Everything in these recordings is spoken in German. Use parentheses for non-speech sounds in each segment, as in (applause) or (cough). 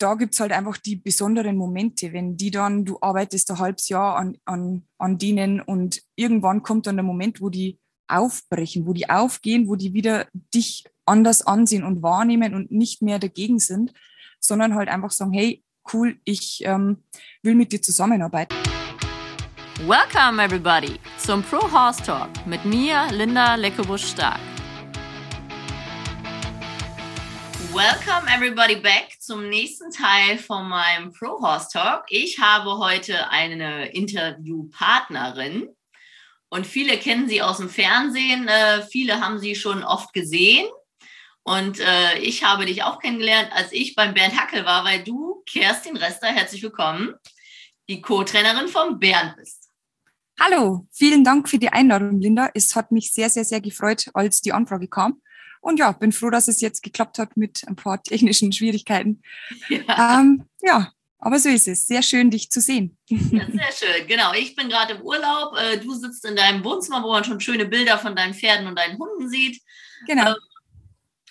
da gibt es halt einfach die besonderen Momente, wenn die dann, du arbeitest ein halbes Jahr an, an, an denen und irgendwann kommt dann der Moment, wo die aufbrechen, wo die aufgehen, wo die wieder dich anders ansehen und wahrnehmen und nicht mehr dagegen sind, sondern halt einfach sagen, hey, cool, ich ähm, will mit dir zusammenarbeiten. Welcome everybody zum Pro Horse Talk mit mir, Linda Leckebusch-Stark. Welcome everybody back zum nächsten Teil von meinem Pro Horse Talk. Ich habe heute eine Interviewpartnerin und viele kennen sie aus dem Fernsehen, äh, viele haben sie schon oft gesehen und äh, ich habe dich auch kennengelernt, als ich beim Bernd Hackel war, weil du, Kerstin Rester, herzlich willkommen, die Co-Trainerin von Bernd bist. Hallo, vielen Dank für die Einladung, Linda. Es hat mich sehr, sehr, sehr gefreut, als die Anfrage kam. Und ja, bin froh, dass es jetzt geklappt hat mit ein paar (laughs) technischen Schwierigkeiten. Ja, ähm, ja aber so ist es. Sehr schön, dich zu sehen. Ja, sehr schön, genau. Ich bin gerade im Urlaub. Äh, du sitzt in deinem Wohnzimmer, wo man schon schöne Bilder von deinen Pferden und deinen Hunden sieht. Genau. Ähm,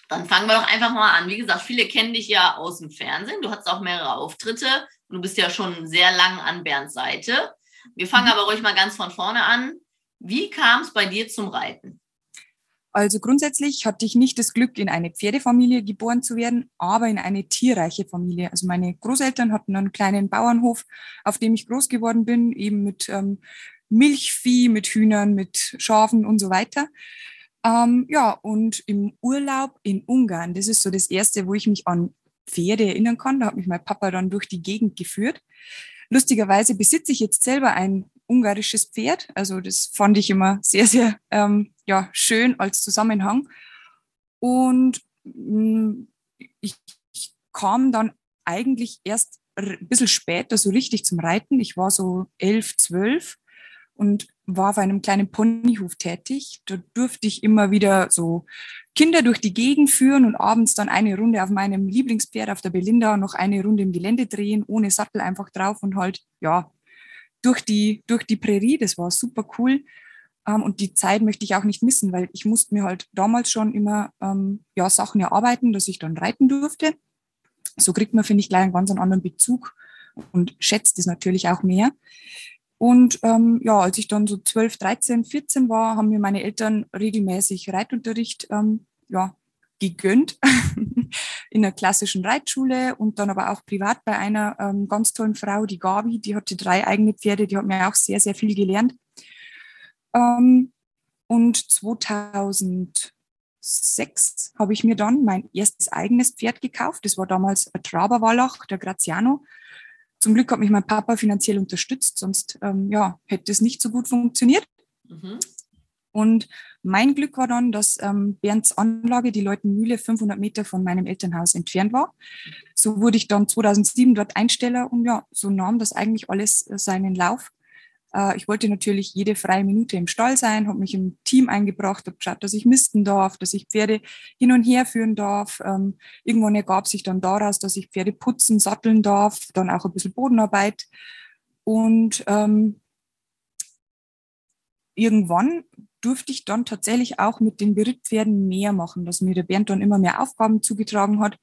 dann fangen wir doch einfach mal an. Wie gesagt, viele kennen dich ja aus dem Fernsehen. Du hast auch mehrere Auftritte. Du bist ja schon sehr lang an Bernds Seite. Wir fangen mhm. aber ruhig mal ganz von vorne an. Wie kam es bei dir zum Reiten? Also grundsätzlich hatte ich nicht das Glück, in eine Pferdefamilie geboren zu werden, aber in eine tierreiche Familie. Also meine Großeltern hatten einen kleinen Bauernhof, auf dem ich groß geworden bin, eben mit ähm, Milchvieh, mit Hühnern, mit Schafen und so weiter. Ähm, ja, und im Urlaub in Ungarn, das ist so das Erste, wo ich mich an Pferde erinnern kann. Da hat mich mein Papa dann durch die Gegend geführt. Lustigerweise besitze ich jetzt selber ein ungarisches Pferd. Also das fand ich immer sehr, sehr ähm, ja, schön als Zusammenhang. Und mh, mm, ich, ich kam dann eigentlich erst ein bisschen später so richtig zum Reiten. Ich war so elf, zwölf und war auf einem kleinen Ponyhof tätig. Da durfte ich immer wieder so Kinder durch die Gegend führen und abends dann eine Runde auf meinem Lieblingspferd, auf der Belinda, noch eine Runde im Gelände drehen, ohne Sattel einfach drauf und halt, ja, durch die, durch die Prärie. Das war super cool. Ähm, und die Zeit möchte ich auch nicht missen, weil ich musste mir halt damals schon immer ähm, ja, Sachen erarbeiten, dass ich dann reiten durfte. So kriegt man, finde ich, gleich einen ganz anderen Bezug und schätzt es natürlich auch mehr. Und ähm, ja, als ich dann so 12, 13, 14 war, haben mir meine Eltern regelmäßig Reitunterricht ähm, ja, gegönnt (laughs) in einer klassischen Reitschule und dann aber auch privat bei einer ähm, ganz tollen Frau, die Gabi, die hatte drei eigene Pferde, die hat mir auch sehr, sehr viel gelernt. Ähm, und 2006 habe ich mir dann mein erstes eigenes Pferd gekauft. Das war damals ein Traberwallach, der Graziano. Zum Glück hat mich mein Papa finanziell unterstützt, sonst ähm, ja, hätte es nicht so gut funktioniert. Mhm. Und mein Glück war dann, dass ähm, Bernds Anlage, die Leutenmühle, 500 Meter von meinem Elternhaus entfernt war. So wurde ich dann 2007 dort Einsteller und ja, so nahm das eigentlich alles äh, seinen Lauf. Äh, ich wollte natürlich jede freie Minute im Stall sein, habe mich im Team eingebracht, habe geschaut, dass ich misten darf, dass ich Pferde hin und her führen darf. Ähm, irgendwann ergab sich dann daraus, dass ich Pferde putzen, satteln darf, dann auch ein bisschen Bodenarbeit. Und ähm, irgendwann durfte ich dann tatsächlich auch mit den Berittpferden mehr machen, dass mir der Bernd dann immer mehr Aufgaben zugetragen hat,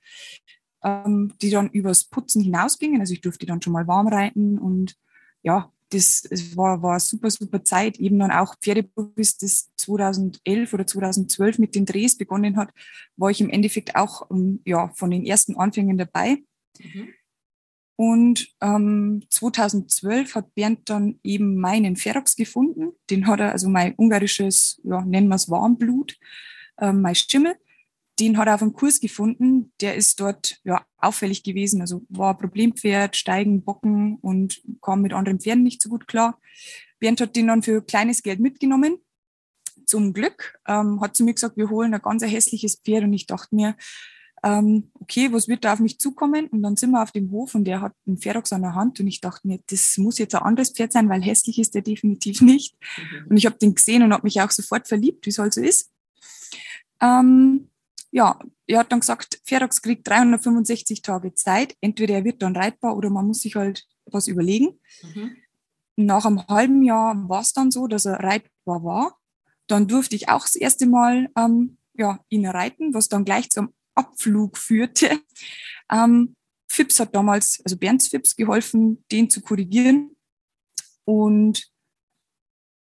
ähm, die dann übers Putzen hinausgingen. Also ich durfte dann schon mal warm reiten und ja, das, das war, war super, super Zeit. Eben dann auch Pferdeberuf, das 2011 oder 2012 mit den Drehs begonnen hat, war ich im Endeffekt auch um, ja, von den ersten Anfängen dabei. Mhm. Und ähm, 2012 hat Bernd dann eben meinen Ferox gefunden. Den hat er, also mein ungarisches, ja, nennen wir es Warmblut, äh, mein Stimme den hat er auf dem Kurs gefunden. Der ist dort ja, auffällig gewesen. Also war Problempferd, Steigen, Bocken und kam mit anderen Pferden nicht so gut klar. Bernd hat den dann für kleines Geld mitgenommen. Zum Glück ähm, hat zu mir gesagt, wir holen ein ganz hässliches Pferd. Und ich dachte mir, ähm, okay, was wird da auf mich zukommen? Und dann sind wir auf dem Hof und der hat einen Ferox an der Hand und ich dachte mir, das muss jetzt ein anderes Pferd sein, weil hässlich ist der definitiv nicht. Mhm. Und ich habe den gesehen und habe mich auch sofort verliebt, wie es halt so ist. Ähm, ja, er hat dann gesagt, Ferox kriegt 365 Tage Zeit. Entweder er wird dann reitbar oder man muss sich halt was überlegen. Mhm. Nach einem halben Jahr war es dann so, dass er reitbar war. Dann durfte ich auch das erste Mal ähm, ja, ihn reiten, was dann gleich zum Abflug führte. Ähm, Fips hat damals, also Bernds Fips, geholfen, den zu korrigieren. Und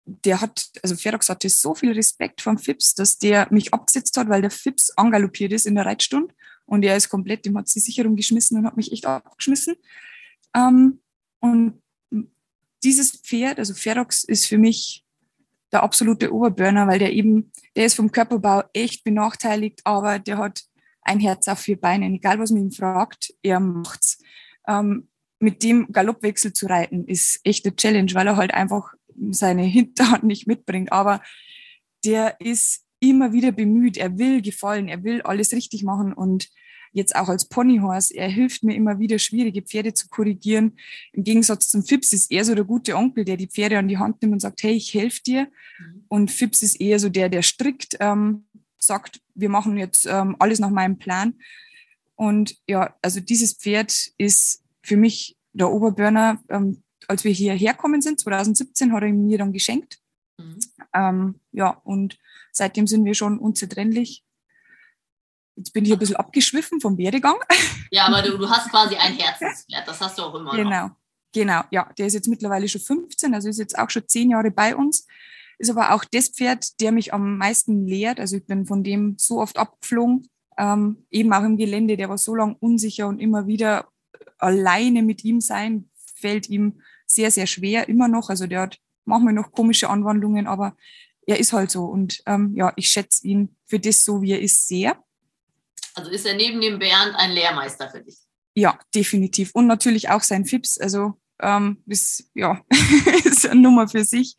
der hat, also Ferox hatte so viel Respekt vom Fips, dass der mich abgesetzt hat, weil der Fips angaloppiert ist in der Reitstunde. Und er ist komplett, dem hat die Sicherung geschmissen und hat mich echt abgeschmissen. Ähm, und dieses Pferd, also Ferox, ist für mich der absolute Oberburner, weil der eben, der ist vom Körperbau echt benachteiligt, aber der hat ein Herz auf vier Beinen. Egal, was man ihn fragt, er macht's. Ähm, mit dem Galoppwechsel zu reiten, ist echt eine Challenge, weil er halt einfach seine Hinterhand nicht mitbringt. Aber der ist immer wieder bemüht. Er will gefallen, er will alles richtig machen und jetzt auch als Ponyhorse, er hilft mir immer wieder, schwierige Pferde zu korrigieren. Im Gegensatz zum Fips ist er so der gute Onkel, der die Pferde an die Hand nimmt und sagt, hey, ich helfe dir. Mhm. Und Fips ist eher so der, der strikt ähm, sagt, wir machen jetzt ähm, alles nach meinem Plan. Und ja, also dieses Pferd ist für mich der Oberburner. Ähm, als wir hierher kommen sind, 2017, hat er mir dann geschenkt. Mhm. Ähm, ja, und seitdem sind wir schon unzertrennlich. Jetzt bin ich ein bisschen abgeschwiffen vom Werdegang. (laughs) Ja, aber du, du hast quasi ein (laughs) Herzenspferd, das hast du auch immer genau. noch. Genau, ja, der ist jetzt mittlerweile schon 15, also ist jetzt auch schon zehn Jahre bei uns. Ist aber auch das Pferd, der mich am meisten lehrt. Also ich bin von dem so oft abgeflogen, ähm, eben auch im Gelände. Der war so lange unsicher und immer wieder alleine mit ihm sein, fällt ihm sehr, sehr schwer, immer noch. Also der hat manchmal noch komische Anwandlungen, aber er ist halt so. Und ähm, ja, ich schätze ihn für das so, wie er ist, sehr. Also ist er neben dem Bernd ein Lehrmeister für dich? Ja, definitiv. Und natürlich auch sein Fips. Also ähm, ist, ja, (laughs) ist eine Nummer für sich.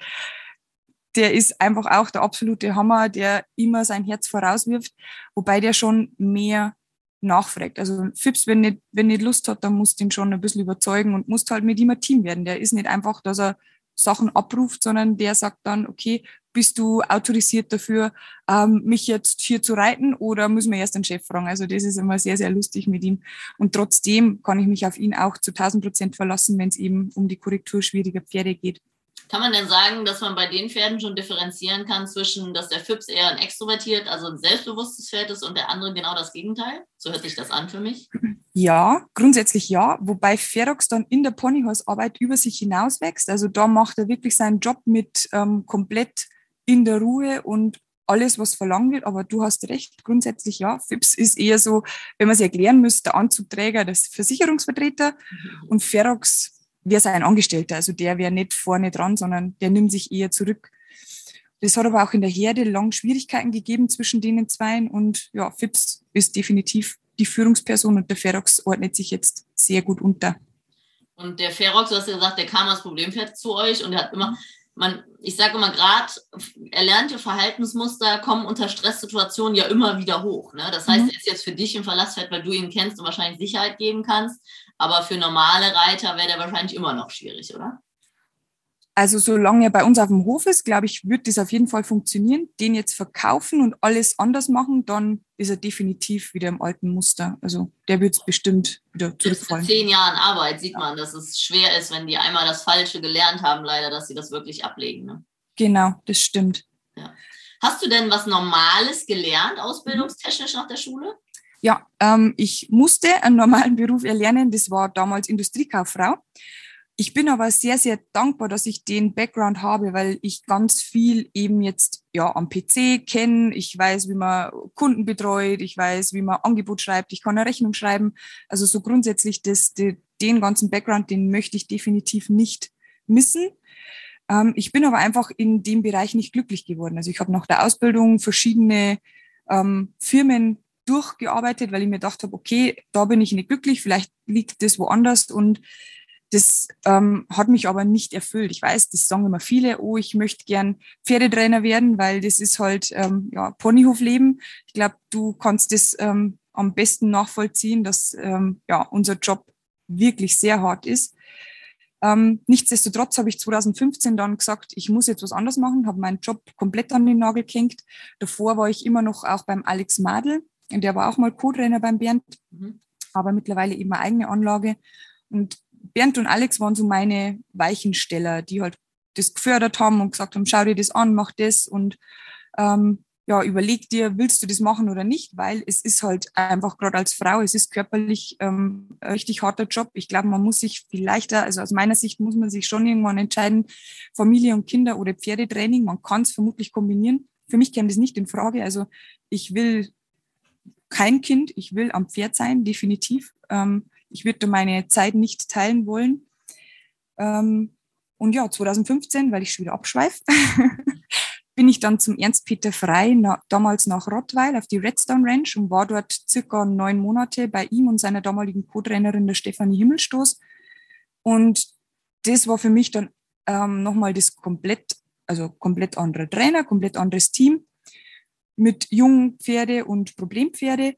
Der ist einfach auch der absolute Hammer, der immer sein Herz vorauswirft, wobei der schon mehr nachfragt. Also Fips, wenn nicht, wenn nicht Lust hat, dann musst du ihn schon ein bisschen überzeugen und musst halt mit ihm ein Team werden. Der ist nicht einfach, dass er Sachen abruft, sondern der sagt dann, okay, bist du autorisiert dafür, ähm, mich jetzt hier zu reiten oder müssen wir erst den Chef fragen? Also das ist immer sehr, sehr lustig mit ihm. Und trotzdem kann ich mich auf ihn auch zu 1000 Prozent verlassen, wenn es eben um die Korrektur schwieriger Pferde geht. Kann man denn sagen, dass man bei den Pferden schon differenzieren kann zwischen, dass der Fips eher ein extrovertiert, also ein selbstbewusstes Pferd ist und der andere genau das Gegenteil? So hört sich das an für mich. Ja, grundsätzlich ja, wobei Ferox dann in der Ponyhorse-Arbeit über sich hinaus wächst. Also da macht er wirklich seinen Job mit ähm, komplett in der Ruhe und alles, was verlangt wird. Aber du hast recht, grundsätzlich ja. FIPS ist eher so, wenn man es erklären müsste, der Anzugträger, das Versicherungsvertreter mhm. und Ferox wäre sein Angestellter. Also der wäre nicht vorne dran, sondern der nimmt sich eher zurück. Das hat aber auch in der Herde lang Schwierigkeiten gegeben zwischen denen zweien und ja, Fips ist definitiv die Führungsperson und der Ferox ordnet sich jetzt sehr gut unter. Und der Ferox, du hast ja gesagt, der kam als Problempferd zu euch und er hat immer, man, ich sage immer gerade, erlernte Verhaltensmuster kommen unter Stresssituationen ja immer wieder hoch. Ne? Das heißt, mhm. er ist jetzt für dich im Verlassfeld, weil du ihn kennst und wahrscheinlich Sicherheit geben kannst. Aber für normale Reiter wäre der wahrscheinlich immer noch schwierig, oder? Also solange er bei uns auf dem Hof ist, glaube ich, wird das auf jeden Fall funktionieren. Den jetzt verkaufen und alles anders machen, dann ist er definitiv wieder im alten Muster. Also der wird es bestimmt wieder zurückfallen. Zehn Jahren Arbeit sieht man, dass es schwer ist, wenn die einmal das Falsche gelernt haben, leider, dass sie das wirklich ablegen. Ne? Genau, das stimmt. Ja. Hast du denn was Normales gelernt, ausbildungstechnisch nach der Schule? Ja, ähm, ich musste einen normalen (laughs) Beruf erlernen. Das war damals Industriekauffrau. Ich bin aber sehr, sehr dankbar, dass ich den Background habe, weil ich ganz viel eben jetzt ja am PC kenne. Ich weiß, wie man Kunden betreut, ich weiß, wie man Angebot schreibt, ich kann eine Rechnung schreiben. Also so grundsätzlich das, die, den ganzen Background, den möchte ich definitiv nicht missen. Ähm, ich bin aber einfach in dem Bereich nicht glücklich geworden. Also ich habe nach der Ausbildung verschiedene ähm, Firmen durchgearbeitet, weil ich mir gedacht habe, okay, da bin ich nicht glücklich, vielleicht liegt das woanders und das ähm, hat mich aber nicht erfüllt. Ich weiß, das sagen immer viele, oh, ich möchte gern Pferdetrainer werden, weil das ist halt ähm, ja, Ponyhofleben. Ich glaube, du kannst das ähm, am besten nachvollziehen, dass ähm, ja, unser Job wirklich sehr hart ist. Ähm, nichtsdestotrotz habe ich 2015 dann gesagt, ich muss jetzt was anderes machen, habe meinen Job komplett an den Nagel gehängt. Davor war ich immer noch auch beim Alex Madel, der war auch mal Co-Trainer beim Bernd, mhm. aber mittlerweile eben eine eigene Anlage. Und Bernd und Alex waren so meine Weichensteller, die halt das gefördert haben und gesagt haben, schau dir das an, mach das. Und ähm, ja, überleg dir, willst du das machen oder nicht, weil es ist halt einfach gerade als Frau, es ist körperlich ähm, ein richtig harter Job. Ich glaube, man muss sich vielleicht, also aus meiner Sicht muss man sich schon irgendwann entscheiden, Familie und Kinder oder Pferdetraining. Man kann es vermutlich kombinieren. Für mich käme das nicht in Frage. Also ich will kein Kind, ich will am Pferd sein, definitiv. Ähm, ich würde meine Zeit nicht teilen wollen. Ähm, und ja, 2015, weil ich schon wieder abschweife, (laughs) bin ich dann zum Ernst-Peter Frei, na, damals nach Rottweil auf die Redstone Ranch und war dort circa neun Monate bei ihm und seiner damaligen Co-Trainerin, der Stefanie Himmelstoß. Und das war für mich dann ähm, nochmal das komplett, also komplett andere Trainer, komplett anderes Team mit jungen Pferde und Problempferde.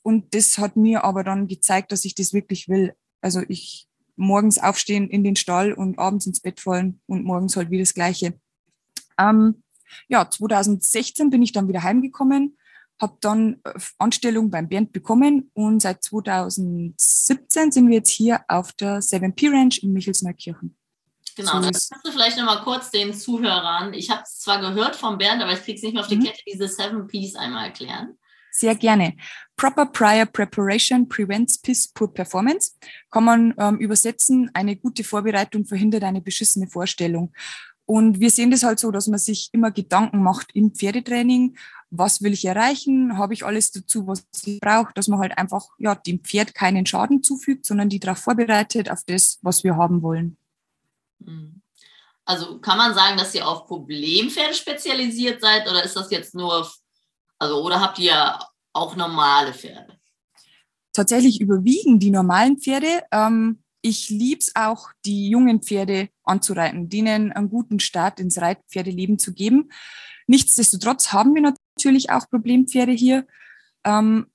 Und das hat mir aber dann gezeigt, dass ich das wirklich will. Also ich morgens aufstehen in den Stall und abends ins Bett fallen und morgens halt wieder das Gleiche. Ähm, ja, 2016 bin ich dann wieder heimgekommen, habe dann äh, Anstellung beim Bernd bekommen und seit 2017 sind wir jetzt hier auf der 7P Ranch in Michelsneukirchen. Genau, so dann kannst du vielleicht nochmal kurz den Zuhörern, ich habe es zwar gehört vom Bernd, aber ich kriege es nicht mehr auf die mhm. Kette, diese 7 Ps einmal erklären. Sehr gerne. Proper Prior Preparation prevents Piss Poor Performance. Kann man ähm, übersetzen, eine gute Vorbereitung verhindert eine beschissene Vorstellung. Und wir sehen das halt so, dass man sich immer Gedanken macht im Pferdetraining, was will ich erreichen, habe ich alles dazu, was ich brauche, dass man halt einfach ja, dem Pferd keinen Schaden zufügt, sondern die darauf vorbereitet, auf das, was wir haben wollen. Mhm. Also kann man sagen, dass ihr auf Problempferde spezialisiert seid oder ist das jetzt nur, also oder habt ihr auch normale Pferde? Tatsächlich überwiegen die normalen Pferde. Ähm, ich liebe es auch, die jungen Pferde anzureiten, denen einen guten Start ins Reitpferdeleben zu geben. Nichtsdestotrotz haben wir natürlich auch Problempferde hier. Ähm,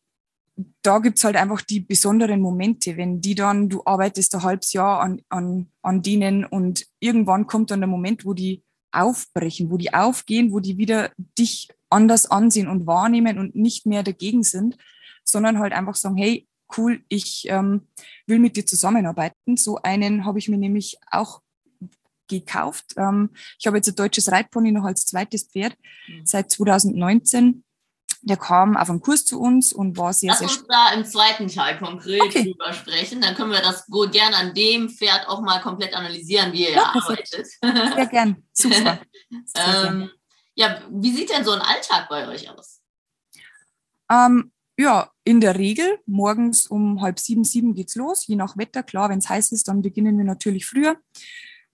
da gibt's halt einfach die besonderen Momente, wenn die dann, du arbeitest ein halbes Jahr an, an, an denen und irgendwann kommt dann der Moment, wo die aufbrechen, wo die aufgehen, wo die wieder dich anders ansehen und wahrnehmen und nicht mehr dagegen sind, sondern halt einfach sagen, hey, cool, ich ähm, will mit dir zusammenarbeiten. So einen habe ich mir nämlich auch gekauft. Ähm, ich habe jetzt ein deutsches Reitpony noch als zweites Pferd mhm. seit 2019. Der kam auf einen Kurs zu uns und war sehr, Lass sehr uns da im zweiten Teil konkret okay. drüber sprechen. Dann können wir das gut gern an dem Pferd auch mal komplett analysieren, wie ihr ja, arbeitet. Sehr gern. (laughs) Super. Sehr ähm, gern. Ja, wie sieht denn so ein Alltag bei euch aus? Ähm, ja, in der Regel morgens um halb sieben, sieben geht's los, je nach Wetter. Klar, wenn es heiß ist, dann beginnen wir natürlich früher.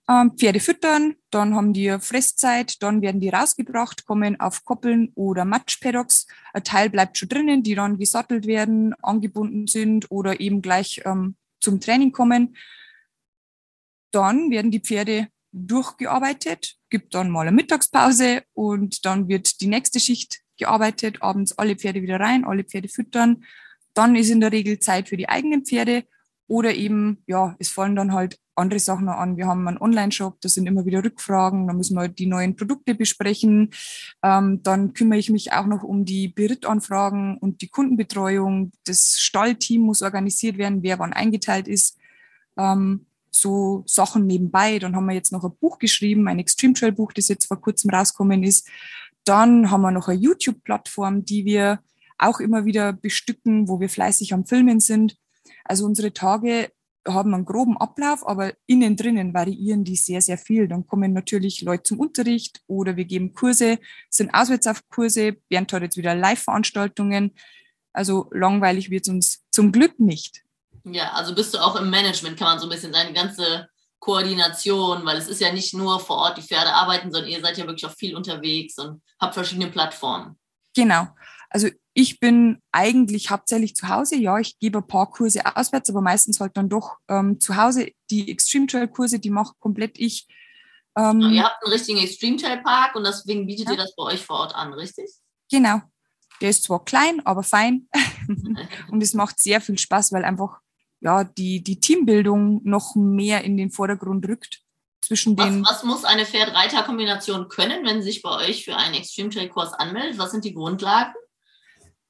Ähm, Pferde füttern, dann haben die Fresszeit, dann werden die rausgebracht, kommen auf Koppeln oder Matschpaddocks. Ein Teil bleibt schon drinnen, die dann gesattelt werden, angebunden sind oder eben gleich ähm, zum Training kommen. Dann werden die Pferde durchgearbeitet, gibt dann mal eine Mittagspause und dann wird die nächste Schicht gearbeitet, abends alle Pferde wieder rein, alle Pferde füttern. Dann ist in der Regel Zeit für die eigenen Pferde oder eben, ja, es fallen dann halt andere Sachen an. Wir haben einen Online-Shop, da sind immer wieder Rückfragen, da müssen wir die neuen Produkte besprechen. Ähm, dann kümmere ich mich auch noch um die Berittanfragen und die Kundenbetreuung. Das Stallteam muss organisiert werden, wer wann eingeteilt ist. Ähm, so Sachen nebenbei. Dann haben wir jetzt noch ein Buch geschrieben, ein Extreme Trail Buch, das jetzt vor kurzem rausgekommen ist. Dann haben wir noch eine YouTube-Plattform, die wir auch immer wieder bestücken, wo wir fleißig am Filmen sind. Also unsere Tage haben einen groben Ablauf, aber innen drinnen variieren die sehr, sehr viel. Dann kommen natürlich Leute zum Unterricht oder wir geben Kurse, sind auswärts auf Kurse. Bernd hat jetzt wieder Live-Veranstaltungen. Also langweilig wird es uns zum Glück nicht. Ja, also bist du auch im Management, kann man so ein bisschen deine ganze Koordination, weil es ist ja nicht nur vor Ort die Pferde arbeiten, sondern ihr seid ja wirklich auch viel unterwegs und habt verschiedene Plattformen. Genau. Also ich bin eigentlich hauptsächlich zu Hause. Ja, ich gebe ein paar Kurse auswärts, aber meistens halt dann doch ähm, zu Hause. Die Extreme Trail Kurse, die mache komplett ich. Ähm, ihr habt einen richtigen Extreme Trail Park und deswegen bietet ja. ihr das bei euch vor Ort an, richtig? Genau. Der ist zwar klein, aber fein. (laughs) (laughs) und es macht sehr viel Spaß, weil einfach ja, die, die Teambildung noch mehr in den Vordergrund rückt. Zwischen was, den was muss eine Pferd-Reiter-Kombination können, wenn sie sich bei euch für einen Extreme Trail Kurs anmeldet? Was sind die Grundlagen?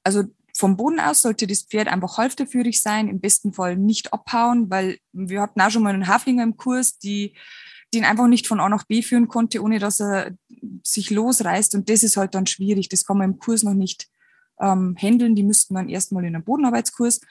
Also vom Boden aus sollte das Pferd einfach halfterführig sein, im besten Fall nicht abhauen, weil wir hatten auch schon mal einen Haflinger im Kurs, die den einfach nicht von A nach B führen konnte, ohne dass er sich losreißt und das ist halt dann schwierig. Das kann man im Kurs noch nicht ähm, handeln. Die müssten dann erstmal in einen Bodenarbeitskurs.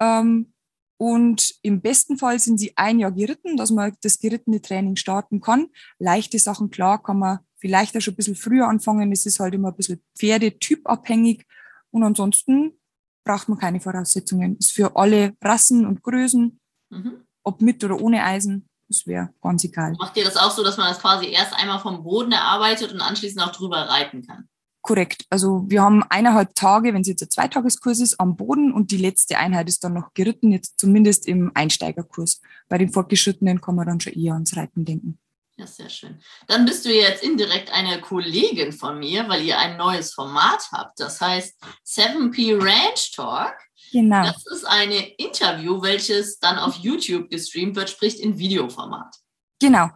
Ähm, und im besten Fall sind sie ein Jahr geritten, dass man das gerittene Training starten kann. Leichte Sachen, klar, kann man vielleicht auch schon ein bisschen früher anfangen. Es ist halt immer ein bisschen pferdetypabhängig. Und ansonsten braucht man keine Voraussetzungen. Ist für alle Rassen und Größen, mhm. ob mit oder ohne Eisen, das wäre ganz egal. Macht ihr das auch so, dass man das quasi erst einmal vom Boden erarbeitet und anschließend auch drüber reiten kann? Korrekt. Also wir haben eineinhalb Tage, wenn es jetzt ein Zweitageskurs ist, am Boden und die letzte Einheit ist dann noch geritten, jetzt zumindest im Einsteigerkurs. Bei den Fortgeschrittenen kann man dann schon eher ans Reiten denken. Ja, sehr schön. Dann bist du jetzt indirekt eine Kollegin von mir, weil ihr ein neues Format habt. Das heißt 7P Ranch Talk. Genau. Das ist ein Interview, welches dann auf YouTube gestreamt wird, sprich in Videoformat. Genau.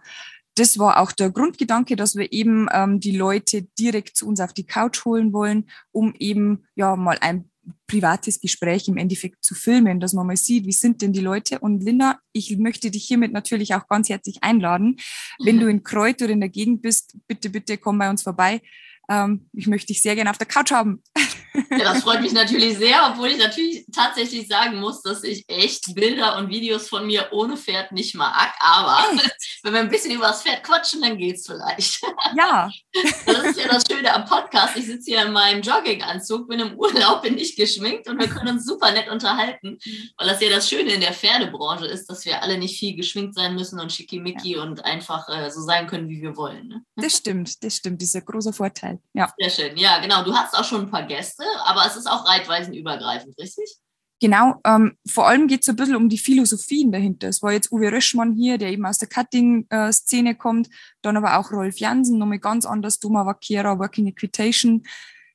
Das war auch der Grundgedanke, dass wir eben ähm, die Leute direkt zu uns auf die Couch holen wollen, um eben ja mal ein privates Gespräch im Endeffekt zu filmen, dass man mal sieht, wie sind denn die Leute. Und Linda, ich möchte dich hiermit natürlich auch ganz herzlich einladen. Wenn du in Kreuz oder in der Gegend bist, bitte, bitte komm bei uns vorbei. Ähm, ich möchte dich sehr gerne auf der Couch haben. Ja, das freut mich natürlich sehr, obwohl ich natürlich tatsächlich sagen muss, dass ich echt Bilder und Videos von mir ohne Pferd nicht mag. Aber echt? (laughs) wenn wir ein bisschen über das Pferd quatschen, dann geht es vielleicht. Ja. (laughs) Das ist ja das Schöne am Podcast. Ich sitze hier in meinem Jogginganzug, bin im Urlaub, bin nicht geschminkt und wir können uns super nett unterhalten, weil das ja das Schöne in der Pferdebranche ist, dass wir alle nicht viel geschminkt sein müssen und schickimicki ja. und einfach äh, so sein können, wie wir wollen. Ne? Das stimmt, das stimmt. Dieser große Vorteil. Ja. Sehr schön. Ja, genau. Du hast auch schon ein paar Gäste aber es ist auch reitweisenübergreifend, richtig? Genau, ähm, vor allem geht es ein bisschen um die Philosophien dahinter. Es war jetzt Uwe Röschmann hier, der eben aus der Cutting-Szene kommt, dann aber auch Rolf Jansen, nochmal ganz anders, Doma Vaquera, Working Equitation.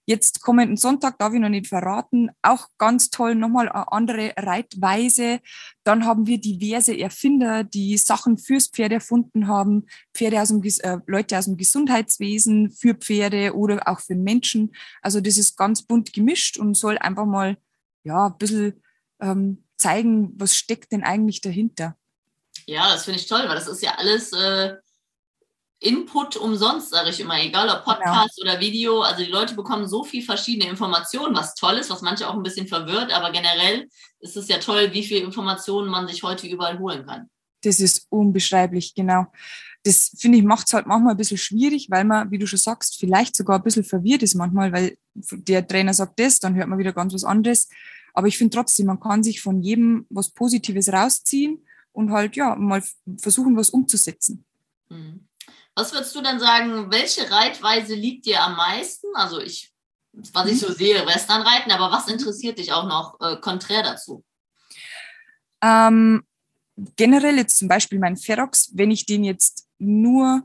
Jetzt kommenden Sonntag, darf ich noch nicht verraten, auch ganz toll, nochmal eine andere Reitweise. Dann haben wir diverse Erfinder, die Sachen fürs Pferd erfunden haben, Pferde aus dem, äh, Leute aus dem Gesundheitswesen für Pferde oder auch für Menschen. Also das ist ganz bunt gemischt und soll einfach mal ja, ein bisschen ähm, zeigen, was steckt denn eigentlich dahinter. Ja, das finde ich toll, weil das ist ja alles äh, Input umsonst, sage ich immer, egal ob Podcast genau. oder Video. Also die Leute bekommen so viel verschiedene Informationen, was toll ist, was manche auch ein bisschen verwirrt, aber generell ist es ja toll, wie viele Informationen man sich heute überall holen kann. Das ist unbeschreiblich, genau. Das finde ich macht es halt manchmal ein bisschen schwierig, weil man, wie du schon sagst, vielleicht sogar ein bisschen verwirrt ist manchmal, weil der Trainer sagt das, dann hört man wieder ganz was anderes. Aber ich finde trotzdem, man kann sich von jedem was Positives rausziehen und halt ja mal versuchen, was umzusetzen. Mhm. Was würdest du denn sagen, welche Reitweise liegt dir am meisten? Also ich, was ich so sehe, Westernreiten, aber was interessiert dich auch noch äh, konträr dazu? Ähm, generell jetzt zum Beispiel mein Ferox, wenn ich den jetzt nur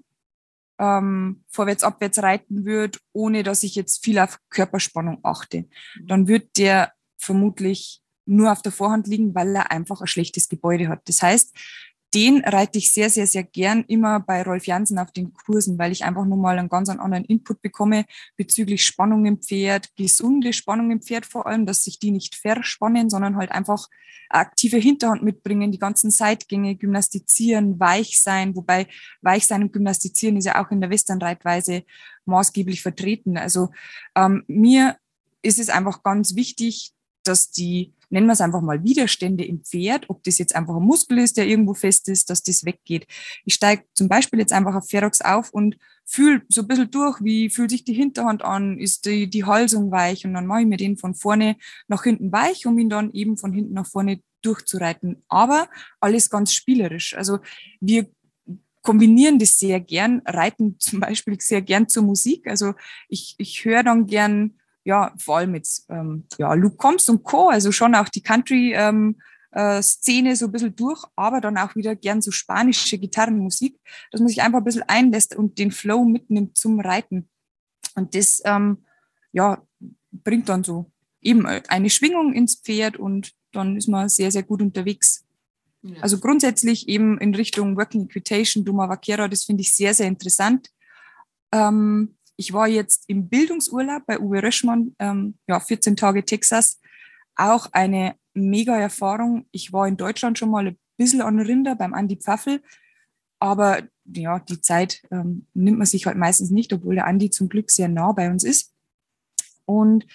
ähm, vorwärts, abwärts reiten würde, ohne dass ich jetzt viel auf Körperspannung achte, mhm. dann wird der vermutlich nur auf der Vorhand liegen, weil er einfach ein schlechtes Gebäude hat. Das heißt, den reite ich sehr, sehr, sehr gern immer bei Rolf Jansen auf den Kursen, weil ich einfach nochmal einen ganz anderen Input bekomme bezüglich Spannung im Pferd, gesunde Spannung im Pferd vor allem, dass sich die nicht verspannen, sondern halt einfach aktive Hinterhand mitbringen, die ganzen Seitgänge, gymnastizieren, weich sein, wobei weich sein und gymnastizieren ist ja auch in der Westernreitweise maßgeblich vertreten. Also ähm, mir ist es einfach ganz wichtig, dass die nennen wir es einfach mal Widerstände im Pferd, ob das jetzt einfach ein Muskel ist, der irgendwo fest ist, dass das weggeht. Ich steige zum Beispiel jetzt einfach auf Ferox auf und fühle so ein bisschen durch, wie fühlt sich die Hinterhand an, ist die, die Halsung weich und dann mache ich mir den von vorne nach hinten weich, um ihn dann eben von hinten nach vorne durchzureiten. Aber alles ganz spielerisch. Also wir kombinieren das sehr gern, reiten zum Beispiel (laughs) sehr gern zur Musik. Also ich, ich höre dann gern ja, vor allem jetzt, ähm, ja, Luke Combs und Co., also schon auch die Country-Szene ähm, äh, so ein bisschen durch, aber dann auch wieder gern so spanische Gitarrenmusik, dass man sich einfach ein bisschen einlässt und den Flow mitnimmt zum Reiten. Und das, ähm, ja, bringt dann so eben eine Schwingung ins Pferd und dann ist man sehr, sehr gut unterwegs. Ja. Also grundsätzlich eben in Richtung Working Equitation, Duma Vaquera, das finde ich sehr, sehr interessant. Ähm, ich war jetzt im Bildungsurlaub bei Uwe Röschmann, ähm, ja, 14 Tage Texas. Auch eine mega Erfahrung. Ich war in Deutschland schon mal ein bisschen an Rinder beim Andi Pfaffel. Aber ja, die Zeit ähm, nimmt man sich halt meistens nicht, obwohl der Andi zum Glück sehr nah bei uns ist. Und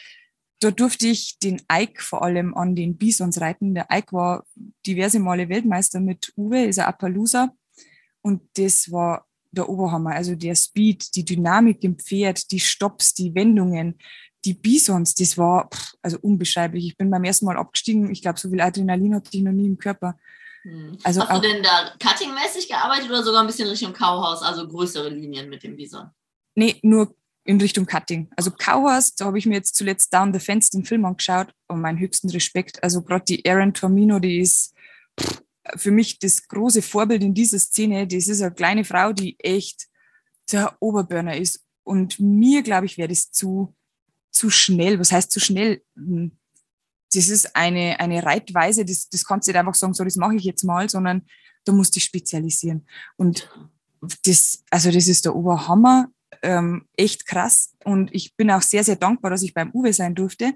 da durfte ich den Ike vor allem an den Bisons reiten. Der Ike war diverse Male Weltmeister mit Uwe, ist ein Appaloosa. Und das war der Oberhammer. Also der Speed, die Dynamik im Pferd, die Stops, die Wendungen, die Bisons, das war pff, also unbeschreiblich. Ich bin beim ersten Mal abgestiegen. Ich glaube, so viel Adrenalin hatte ich noch nie im Körper. Hm. Also Hast du denn da cuttingmäßig gearbeitet oder sogar ein bisschen Richtung Kauhaus, also größere Linien mit dem Bison? Nee, nur in Richtung Cutting. Also Kauhaus, da habe ich mir jetzt zuletzt Down the Fence den Film angeschaut und meinen höchsten Respekt. Also gerade die Erin Tormino, die ist pff, für mich das große Vorbild in dieser Szene. Das ist eine kleine Frau, die echt der Oberburner ist. Und mir, glaube ich, wäre das zu, zu schnell. Was heißt zu schnell? Hm, das ist eine, eine Reitweise, das, das kannst du nicht einfach sagen, so, das mache ich jetzt mal, sondern da musst du dich spezialisieren. Und das, also das ist der Oberhammer, ähm, echt krass. Und ich bin auch sehr, sehr dankbar, dass ich beim Uwe sein durfte.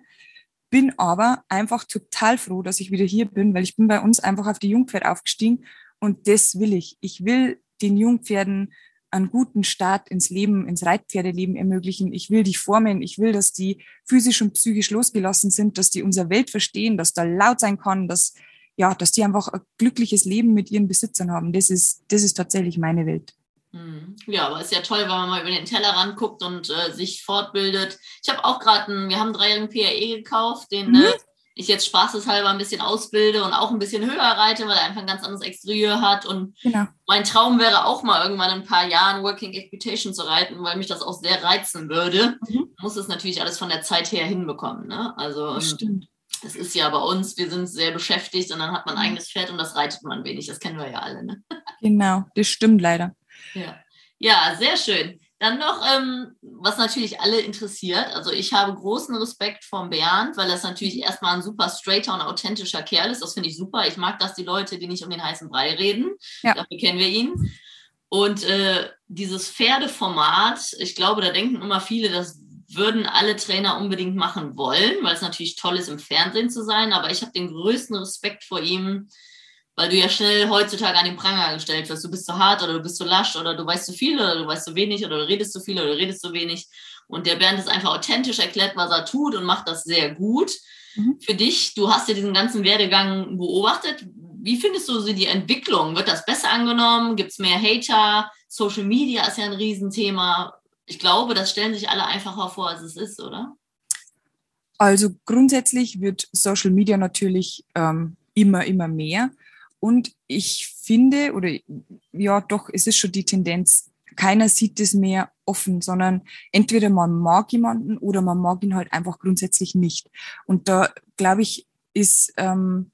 Bin aber einfach total froh, dass ich wieder hier bin, weil ich bin bei uns einfach auf die Jungpferd aufgestiegen und das will ich. Ich will den Jungpferden einen guten Start ins Leben, ins Reitpferdeleben ermöglichen. Ich will die formen. Ich will, dass die physisch und psychisch losgelassen sind, dass die unsere Welt verstehen, dass da laut sein kann, dass, ja, dass die einfach ein glückliches Leben mit ihren Besitzern haben. Das ist, das ist tatsächlich meine Welt. Hm. Ja, aber ist ja toll, wenn man mal über den Tellerrand guckt und äh, sich fortbildet. Ich habe auch gerade einen, wir haben einen dreijährigen PRE gekauft, den mhm. äh, ich jetzt spaßeshalber ein bisschen ausbilde und auch ein bisschen höher reite, weil er einfach ein ganz anderes Exterieur hat. Und genau. mein Traum wäre auch mal irgendwann in ein paar Jahren Working Equitation zu reiten, weil mich das auch sehr reizen würde. Mhm. Muss es natürlich alles von der Zeit her hinbekommen. Ne? Also das, ähm, stimmt. das ist ja bei uns, wir sind sehr beschäftigt und dann hat man ein mhm. eigenes Pferd und das reitet man wenig. Das kennen wir ja alle. Ne? Genau, das stimmt leider. Ja, ja sehr schön. Dann noch, ähm, was natürlich alle interessiert. Also ich habe großen Respekt vor Bernd, weil das natürlich erstmal ein super straighter und authentischer Kerl ist. Das finde ich super. Ich mag das, die Leute, die nicht um den heißen Brei reden. Ja. Dafür kennen wir ihn. Und äh, dieses Pferdeformat, ich glaube, da denken immer viele, das würden alle Trainer unbedingt machen wollen, weil es natürlich toll ist, im Fernsehen zu sein. Aber ich habe den größten Respekt vor ihm, weil du ja schnell heutzutage an den Pranger gestellt wirst. Du bist zu hart oder du bist zu lasch oder du weißt zu viel oder du weißt zu wenig oder du redest zu viel oder du redest zu wenig. Und der Bernd ist einfach authentisch, erklärt, was er tut und macht das sehr gut. Mhm. Für dich, du hast ja diesen ganzen Werdegang beobachtet. Wie findest du die Entwicklung? Wird das besser angenommen? Gibt es mehr Hater? Social Media ist ja ein Riesenthema. Ich glaube, das stellen sich alle einfacher vor, als es ist, oder? Also grundsätzlich wird Social Media natürlich ähm, immer, immer mehr. Und ich finde, oder ja, doch, es ist schon die Tendenz, keiner sieht es mehr offen, sondern entweder man mag jemanden oder man mag ihn halt einfach grundsätzlich nicht. Und da, glaube ich, ist, ähm,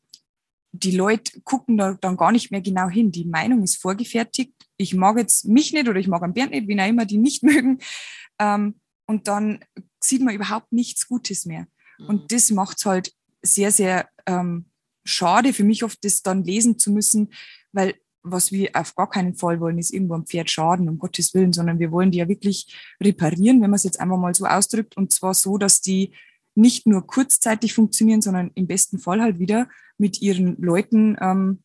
die Leute gucken da dann gar nicht mehr genau hin. Die Meinung ist vorgefertigt. Ich mag jetzt mich nicht oder ich mag einen Bernd nicht, wie auch immer die nicht (laughs) mögen. Ähm, und dann sieht man überhaupt nichts Gutes mehr. Und mhm. das macht es halt sehr, sehr ähm, schade für mich oft, das dann lesen zu müssen, weil was wir auf gar keinen Fall wollen, ist irgendwo am Pferd schaden, um Gottes Willen, sondern wir wollen die ja wirklich reparieren, wenn man es jetzt einfach mal so ausdrückt, und zwar so, dass die nicht nur kurzzeitig funktionieren, sondern im besten Fall halt wieder mit ihren Leuten ähm,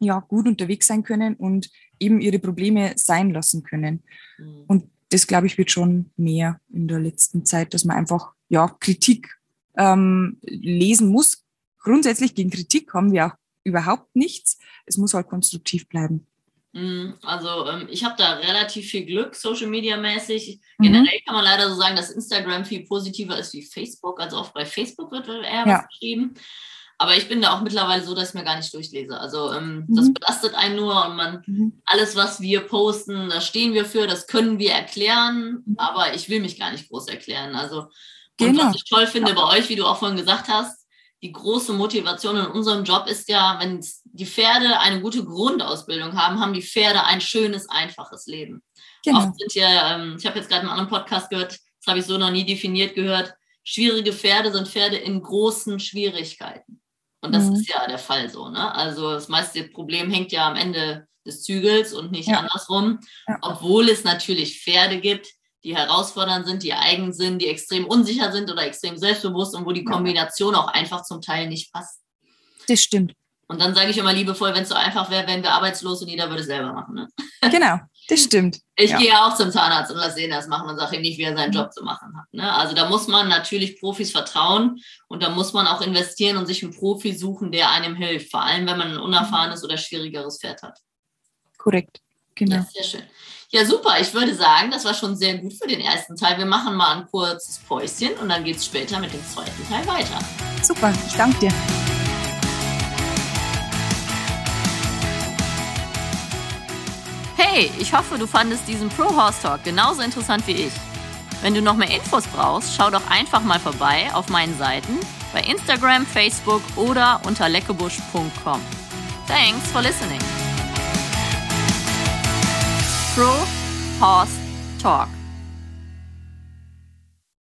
ja gut unterwegs sein können und eben ihre Probleme sein lassen können. Mhm. Und das, glaube ich, wird schon mehr in der letzten Zeit, dass man einfach ja Kritik ähm, lesen muss, grundsätzlich gegen Kritik haben wir auch überhaupt nichts. Es muss halt konstruktiv bleiben. Mm, also ähm, ich habe da relativ viel Glück, Social Media mäßig. Mhm. Generell kann man leider so sagen, dass Instagram viel positiver ist wie Facebook. Also auch bei Facebook wird eher ja. was geschrieben. Aber ich bin da auch mittlerweile so, dass ich mir gar nicht durchlese. Also ähm, mhm. das belastet einen nur und man mhm. alles, was wir posten, da stehen wir für, das können wir erklären, mhm. aber ich will mich gar nicht groß erklären. Also und genau. was ich toll finde ja. bei euch, wie du auch vorhin gesagt hast, die große Motivation in unserem Job ist ja, wenn die Pferde eine gute Grundausbildung haben, haben die Pferde ein schönes, einfaches Leben. Genau. Oft sind ja, ähm, ich habe jetzt gerade einen anderen Podcast gehört, das habe ich so noch nie definiert gehört, schwierige Pferde sind Pferde in großen Schwierigkeiten. Und das mhm. ist ja der Fall so. Ne? Also das meiste Problem hängt ja am Ende des Zügels und nicht ja. andersrum. Ja. Obwohl es natürlich Pferde gibt, die herausfordernd sind, die eigen sind, die extrem unsicher sind oder extrem selbstbewusst und wo die Kombination auch einfach zum Teil nicht passt. Das stimmt. Und dann sage ich immer liebevoll, wenn es so einfach wäre, wären wir arbeitslos und jeder würde es selber machen. Ne? (laughs) Genau, das stimmt. Ich ja. gehe ja auch zum Zahnarzt und lasse ihn das machen und sage ihm nicht, wie er seinen Job zu machen hat. Ne? Also da muss man natürlich Profis vertrauen und da muss man auch investieren und sich einen Profi suchen, der einem hilft. Vor allem, wenn man ein unerfahrenes oder schwierigeres Pferd hat. Korrekt, genau. Ja, sehr schön. Ja, super. Ich würde sagen, das war schon sehr gut für den ersten Teil. Wir machen mal ein kurzes Päuschen und dann geht es später mit dem zweiten Teil weiter. Super, ich danke dir. Hey, ich hoffe, du fandest diesen Pro Horse Talk genauso interessant wie ich. Wenn du noch mehr Infos brauchst, schau doch einfach mal vorbei auf meinen Seiten bei Instagram, Facebook oder unter leckebusch.com. Thanks for listening. Pro Horse Talk.